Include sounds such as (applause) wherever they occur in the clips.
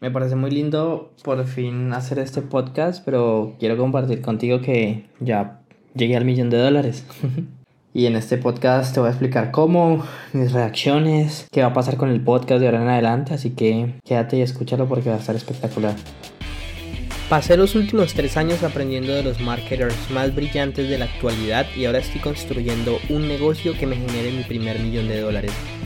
Me parece muy lindo por fin hacer este podcast, pero quiero compartir contigo que ya llegué al millón de dólares. (laughs) y en este podcast te voy a explicar cómo, mis reacciones, qué va a pasar con el podcast de ahora en adelante, así que quédate y escúchalo porque va a estar espectacular. Pasé los últimos tres años aprendiendo de los marketers más brillantes de la actualidad y ahora estoy construyendo un negocio que me genere mi primer millón de dólares.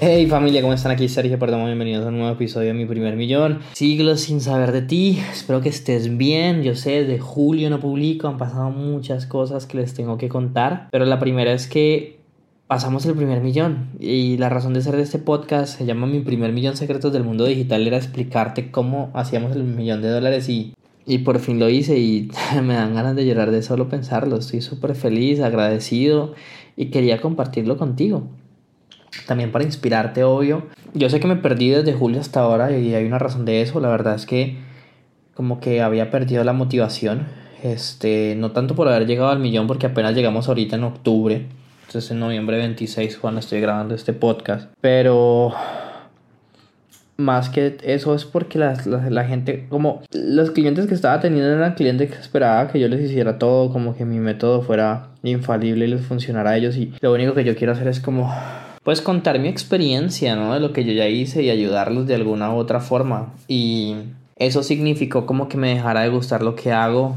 Hey familia, ¿cómo están? Aquí Sergio Perdomo, bienvenidos a un nuevo episodio de Mi Primer Millón. Siglos sin saber de ti, espero que estés bien. Yo sé, de julio no publico, han pasado muchas cosas que les tengo que contar, pero la primera es que pasamos el primer millón y la razón de ser de este podcast se llama Mi Primer Millón Secretos del Mundo Digital era explicarte cómo hacíamos el millón de dólares y y por fin lo hice y (laughs) me dan ganas de llorar de solo pensarlo. Estoy súper feliz, agradecido y quería compartirlo contigo también para inspirarte, obvio. Yo sé que me perdí desde julio hasta ahora y hay una razón de eso. La verdad es que como que había perdido la motivación. Este, no tanto por haber llegado al millón, porque apenas llegamos ahorita en octubre. Entonces en noviembre 26 cuando estoy grabando este podcast. Pero más que eso es porque la, la, gente, como los clientes que estaba teniendo eran clientes que esperaba que yo les hiciera todo, como que mi método fuera infalible y les funcionara a ellos. Y lo único que yo quiero hacer es como pues contar mi experiencia, ¿no? De lo que yo ya hice y ayudarlos de alguna u otra forma. Y eso significó como que me dejara de gustar lo que hago,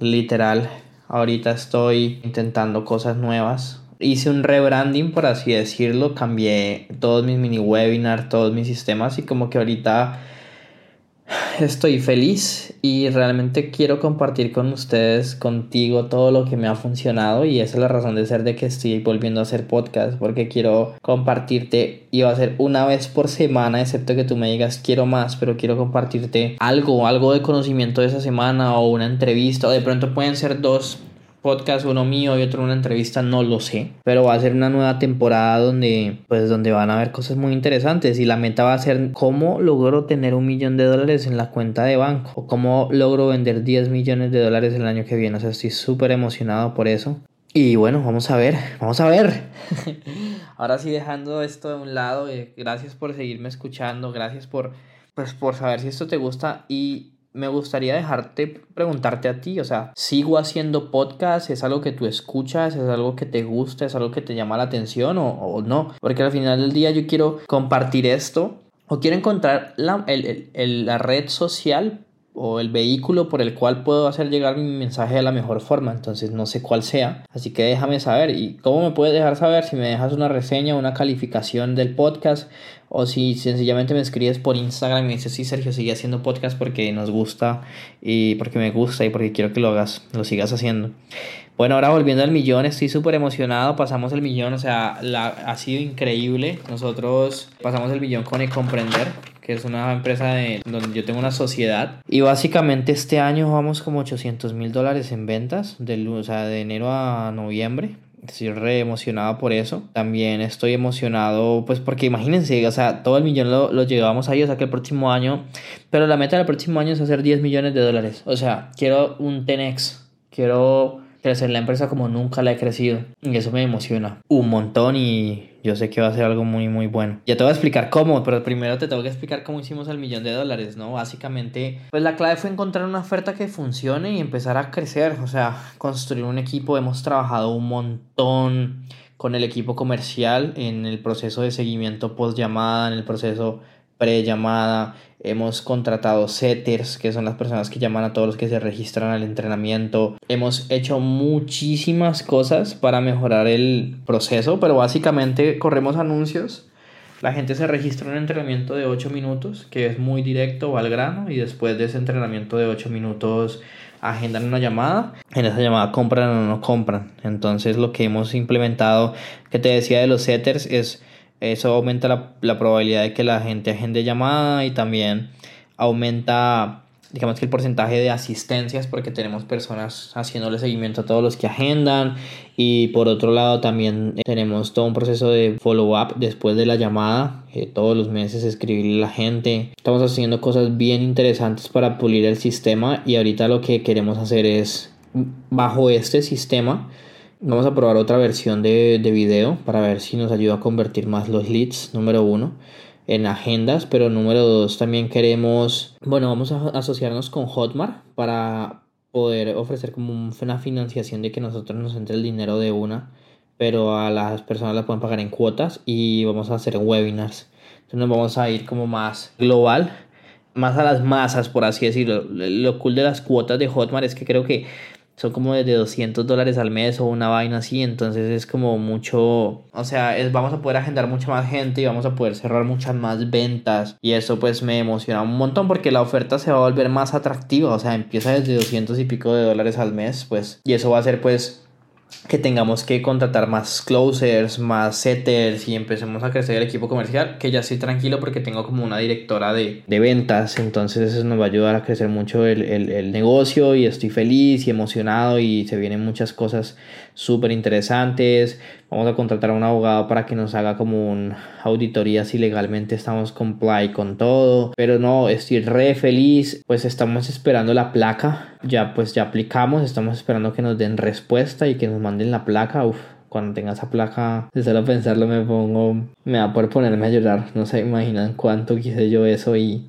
literal. Ahorita estoy intentando cosas nuevas. Hice un rebranding, por así decirlo. Cambié todos mis mini webinars, todos mis sistemas y como que ahorita estoy feliz y realmente quiero compartir con ustedes, contigo, todo lo que me ha funcionado y esa es la razón de ser de que estoy volviendo a hacer podcast porque quiero compartirte y va a ser una vez por semana, excepto que tú me digas quiero más, pero quiero compartirte algo, algo de conocimiento de esa semana o una entrevista o de pronto pueden ser dos podcast, uno mío y otro una entrevista, no lo sé. Pero va a ser una nueva temporada donde, pues, donde van a haber cosas muy interesantes. Y la meta va a ser cómo logro tener un millón de dólares en la cuenta de banco. O cómo logro vender 10 millones de dólares el año que viene. O sea, estoy súper emocionado por eso. Y bueno, vamos a ver, vamos a ver. (laughs) Ahora sí, dejando esto de un lado, eh, gracias por seguirme escuchando, gracias por, pues, por saber si esto te gusta y me gustaría dejarte preguntarte a ti, o sea, ¿sigo haciendo podcast? ¿Es algo que tú escuchas? ¿Es algo que te gusta? ¿Es algo que te llama la atención o, no? Porque al final del día yo quiero compartir esto o quiero encontrar la, la red social o el vehículo por el cual puedo hacer llegar mi mensaje de la mejor forma. Entonces no sé cuál sea. Así que déjame saber. ¿Y cómo me puedes dejar saber? Si me dejas una reseña, una calificación del podcast o si sencillamente me escribes por Instagram y me dices, sí, Sergio, sigue haciendo podcast porque nos gusta y porque me gusta y porque quiero que lo hagas, lo sigas haciendo. Bueno, ahora volviendo al millón, estoy súper emocionado. Pasamos el millón, o sea, la, ha sido increíble. Nosotros pasamos el millón con E-Comprender, que es una empresa de, donde yo tengo una sociedad. Y básicamente este año vamos como 800 mil dólares en ventas, de, o sea, de enero a noviembre. Estoy re emocionado por eso. También estoy emocionado, pues porque imagínense, o sea, todo el millón lo, lo llevamos ahí, o sea que el próximo año, pero la meta del próximo año es hacer 10 millones de dólares. O sea, quiero un 10x, quiero crecer la empresa como nunca la he crecido. Y eso me emociona un montón y yo sé que va a ser algo muy muy bueno. Ya te voy a explicar cómo, pero primero te tengo que explicar cómo hicimos el millón de dólares, ¿no? Básicamente, pues la clave fue encontrar una oferta que funcione y empezar a crecer, o sea, construir un equipo. Hemos trabajado un montón con el equipo comercial en el proceso de seguimiento post llamada, en el proceso pre-llamada, hemos contratado setters, que son las personas que llaman a todos los que se registran al entrenamiento. Hemos hecho muchísimas cosas para mejorar el proceso, pero básicamente corremos anuncios. La gente se registra en un entrenamiento de 8 minutos, que es muy directo, va al grano, y después de ese entrenamiento de 8 minutos agendan una llamada, en esa llamada compran o no compran. Entonces lo que hemos implementado, que te decía de los setters, es eso aumenta la, probabilidad de que la gente agende llamada y también aumenta digamos que el porcentaje de asistencias porque tenemos personas haciéndole seguimiento a todos los que agendan. Y por otro lado también tenemos todo un proceso de follow up después de la llamada eh, todos los meses escribirle a la gente. Estamos haciendo cosas bien interesantes para pulir el sistema y ahorita lo que queremos hacer es bajo este sistema vamos a probar otra versión de, de video para ver si nos ayuda a convertir más los leads número uno en agendas, pero número dos también queremos, bueno, vamos a asociarnos con Hotmart para poder ofrecer como una financiación de que nosotros nos entre el dinero de una, pero a las personas las pueden pagar en cuotas y vamos a hacer webinars. Entonces nos vamos a ir como más global, más a las masas, por así decirlo. Lo cool de las cuotas de Hotmart es que creo que son como de 200 dólares al mes o una vaina así, entonces es como mucho, o sea, es, vamos a poder agendar mucha más gente y vamos a poder cerrar muchas más ventas y eso pues me emociona un montón porque la oferta se va a volver más atractiva, o sea, empieza desde 200 y pico de dólares al mes, pues, y eso va a ser pues que tengamos que contratar más closers, más setters y empecemos a crecer el equipo comercial, que ya estoy tranquilo porque tengo como una directora de, de ventas, entonces eso nos va a ayudar a crecer mucho el, el, el negocio y estoy feliz y emocionado y se vienen muchas cosas súper interesantes. Vamos a contratar a un abogado para que nos haga como un auditoría si legalmente estamos comply con todo. Pero no, estoy re feliz. Pues estamos esperando la placa. Ya pues ya aplicamos. Estamos esperando que nos den respuesta y que nos manden la placa. Uf, cuando tenga esa placa, de solo pensarlo me pongo, me va a poder ponerme a llorar. No se imaginan cuánto quise yo eso y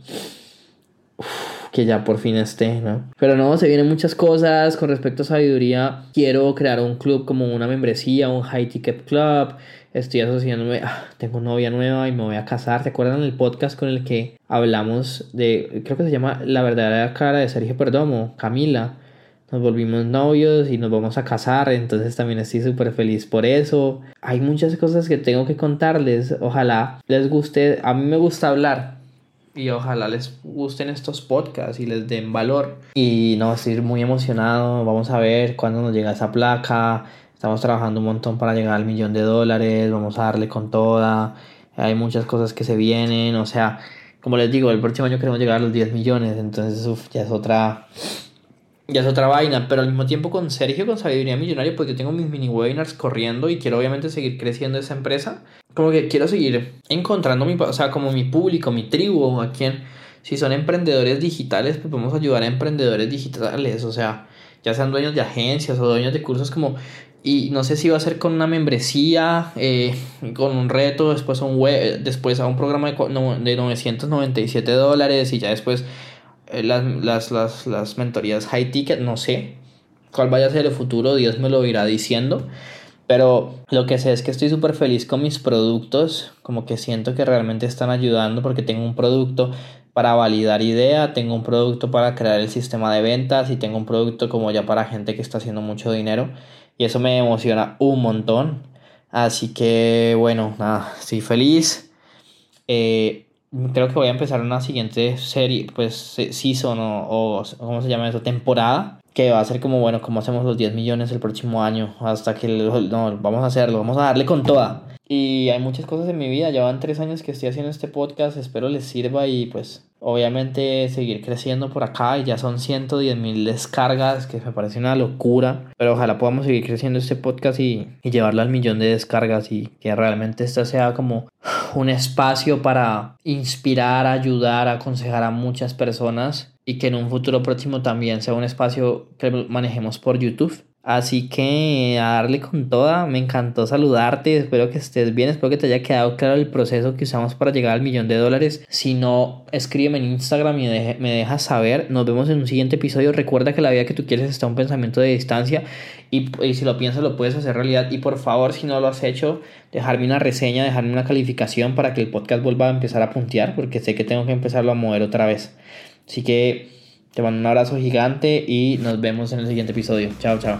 que ya por fin esté, ¿no? Pero no, se vienen muchas cosas con respecto a sabiduría. Quiero crear un club como una membresía, un high ticket club. Estoy asociándome, ah, tengo novia nueva y me voy a casar. ¿Te acuerdan el podcast con el que hablamos de, creo que se llama La verdadera cara de Sergio Perdomo, Camila? Nos volvimos novios y nos vamos a casar, entonces también estoy súper feliz por eso. Hay muchas cosas que tengo que contarles, ojalá les guste, a mí me gusta hablar, y ojalá les gusten estos podcasts y les den valor. Y no, estoy muy emocionado. Vamos a ver cuándo nos llega esa placa. Estamos trabajando un montón para llegar al millón de dólares. Vamos a darle con toda. Hay muchas cosas que se vienen. O sea, como les digo, el próximo año queremos llegar a los 10 millones. Entonces, uff, ya es otra. Ya es otra vaina, pero al mismo tiempo con Sergio, con Sabiduría Millonaria, pues yo tengo mis mini webinars corriendo y quiero obviamente seguir creciendo esa empresa. Como que quiero seguir encontrando mi, o sea, como mi público, mi tribu, a quien, si son emprendedores digitales, pues podemos ayudar a emprendedores digitales, o sea, ya sean dueños de agencias o dueños de cursos como, y no sé si va a ser con una membresía, eh, con un reto, después a un web, después a un programa de, de 997 dólares y ya después las, las, las, las mentorías high ticket, no sé cuál vaya a ser el futuro, Dios me lo irá diciendo. Pero lo que sé es que estoy súper feliz con mis productos, como que siento que realmente están ayudando porque tengo un producto para validar idea, tengo un producto para crear el sistema de ventas y tengo un producto como ya para gente que está haciendo mucho dinero y eso me emociona un montón. Así que bueno, nada, estoy feliz. Eh, creo que voy a empezar una siguiente serie, pues season o, o ¿cómo se llama eso? Temporada que va a ser como, bueno, como hacemos los 10 millones el próximo año, hasta que no, vamos a hacerlo, vamos a darle con toda. Y hay muchas cosas en mi vida, ya van tres años que estoy haciendo este podcast, espero les sirva y pues obviamente seguir creciendo por acá y ya son 110 mil descargas, que me parece una locura, pero ojalá podamos seguir creciendo este podcast y, y llevarlo al millón de descargas y que realmente esta sea como un espacio para inspirar, ayudar, aconsejar a muchas personas y que en un futuro próximo también sea un espacio que manejemos por YouTube. Así que a darle con toda, me encantó saludarte, espero que estés bien, espero que te haya quedado claro el proceso que usamos para llegar al millón de dólares. Si no, escríbeme en Instagram y me dejas saber. Nos vemos en un siguiente episodio. Recuerda que la vida que tú quieres está un pensamiento de distancia y, y si lo piensas lo puedes hacer realidad. Y por favor, si no lo has hecho, dejarme una reseña, dejarme una calificación para que el podcast vuelva a empezar a puntear porque sé que tengo que empezarlo a mover otra vez. Así que te mando un abrazo gigante y nos vemos en el siguiente episodio. Chao, chao.